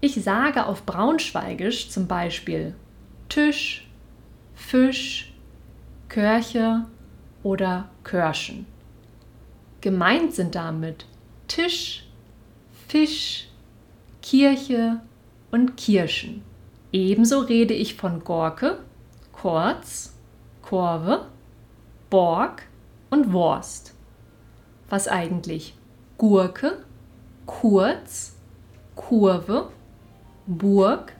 Ich sage auf Braunschweigisch zum Beispiel Tisch, Fisch, Körche oder Körschen. Gemeint sind damit Tisch, Fisch, Kirche und Kirschen. Ebenso rede ich von Gorke, Korz, Korve, Borg und Wurst. Was eigentlich Gurke, Kurz, Kurve, Burg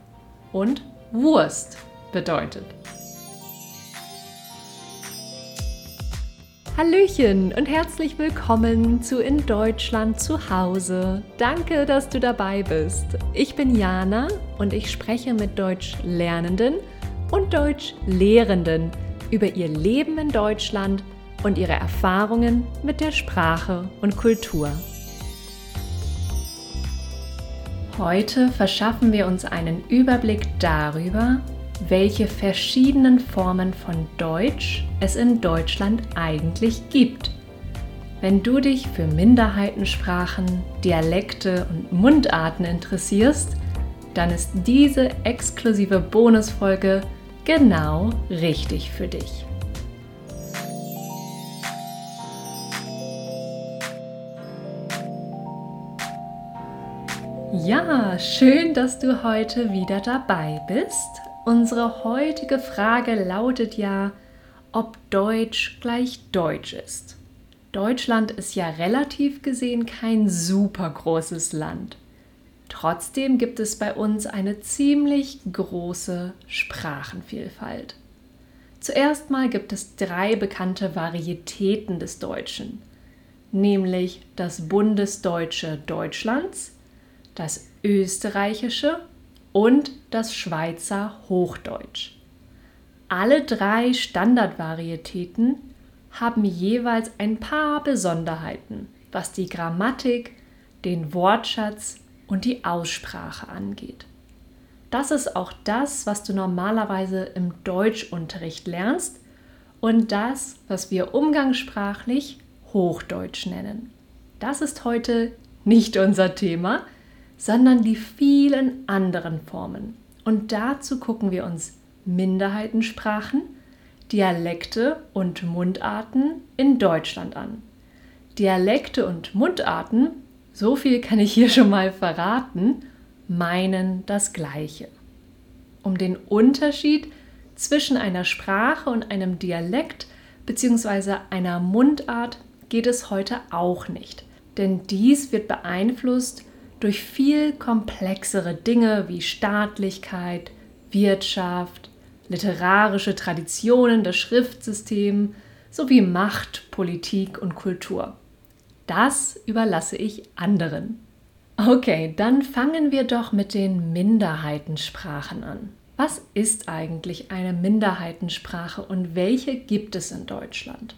und Wurst bedeutet. Hallöchen und herzlich willkommen zu In Deutschland zu Hause. Danke, dass du dabei bist. Ich bin Jana und ich spreche mit Deutschlernenden und Deutschlehrenden über ihr Leben in Deutschland und ihre Erfahrungen mit der Sprache und Kultur. Heute verschaffen wir uns einen Überblick darüber, welche verschiedenen Formen von Deutsch es in Deutschland eigentlich gibt. Wenn du dich für Minderheitensprachen, Dialekte und Mundarten interessierst, dann ist diese exklusive Bonusfolge genau richtig für dich. Ja, schön, dass du heute wieder dabei bist. Unsere heutige Frage lautet ja, ob Deutsch gleich Deutsch ist. Deutschland ist ja relativ gesehen kein super großes Land. Trotzdem gibt es bei uns eine ziemlich große Sprachenvielfalt. Zuerst mal gibt es drei bekannte Varietäten des Deutschen, nämlich das Bundesdeutsche Deutschlands, das Österreichische und das Schweizer Hochdeutsch. Alle drei Standardvarietäten haben jeweils ein paar Besonderheiten, was die Grammatik, den Wortschatz und die Aussprache angeht. Das ist auch das, was du normalerweise im Deutschunterricht lernst und das, was wir umgangssprachlich Hochdeutsch nennen. Das ist heute nicht unser Thema, sondern die vielen anderen Formen. Und dazu gucken wir uns Minderheitensprachen, Dialekte und Mundarten in Deutschland an. Dialekte und Mundarten, so viel kann ich hier schon mal verraten, meinen das Gleiche. Um den Unterschied zwischen einer Sprache und einem Dialekt bzw. einer Mundart geht es heute auch nicht, denn dies wird beeinflusst durch viel komplexere Dinge wie Staatlichkeit, Wirtschaft, literarische Traditionen, das Schriftsystem sowie Macht, Politik und Kultur. Das überlasse ich anderen. Okay, dann fangen wir doch mit den Minderheitensprachen an. Was ist eigentlich eine Minderheitensprache und welche gibt es in Deutschland?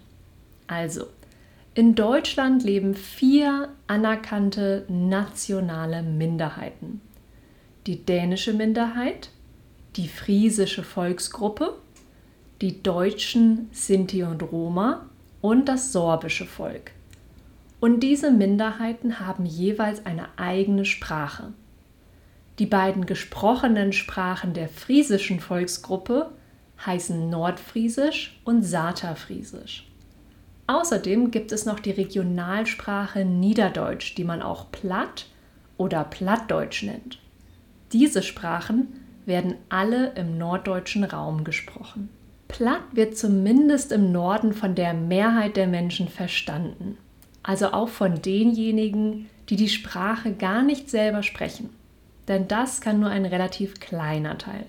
Also, in Deutschland leben vier anerkannte nationale Minderheiten. Die dänische Minderheit, die friesische Volksgruppe, die deutschen Sinti und Roma und das sorbische Volk. Und diese Minderheiten haben jeweils eine eigene Sprache. Die beiden gesprochenen Sprachen der friesischen Volksgruppe heißen Nordfriesisch und Saterfriesisch. Außerdem gibt es noch die Regionalsprache Niederdeutsch, die man auch Platt oder Plattdeutsch nennt. Diese Sprachen werden alle im norddeutschen Raum gesprochen. Platt wird zumindest im Norden von der Mehrheit der Menschen verstanden, also auch von denjenigen, die die Sprache gar nicht selber sprechen. Denn das kann nur ein relativ kleiner Teil.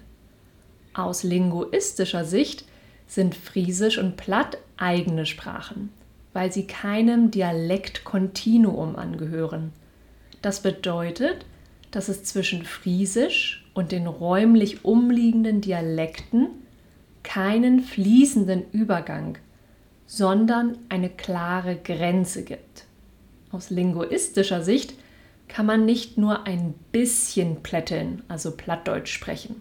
Aus linguistischer Sicht sind Friesisch und Platt eigene Sprachen, weil sie keinem Dialektkontinuum angehören. Das bedeutet, dass es zwischen Friesisch und den räumlich umliegenden Dialekten keinen fließenden Übergang, sondern eine klare Grenze gibt. Aus linguistischer Sicht kann man nicht nur ein bisschen plätteln, also Plattdeutsch sprechen.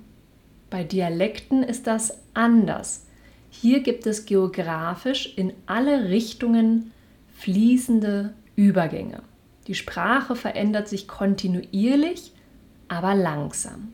Bei Dialekten ist das anders. Hier gibt es geografisch in alle Richtungen fließende Übergänge. Die Sprache verändert sich kontinuierlich aber langsam.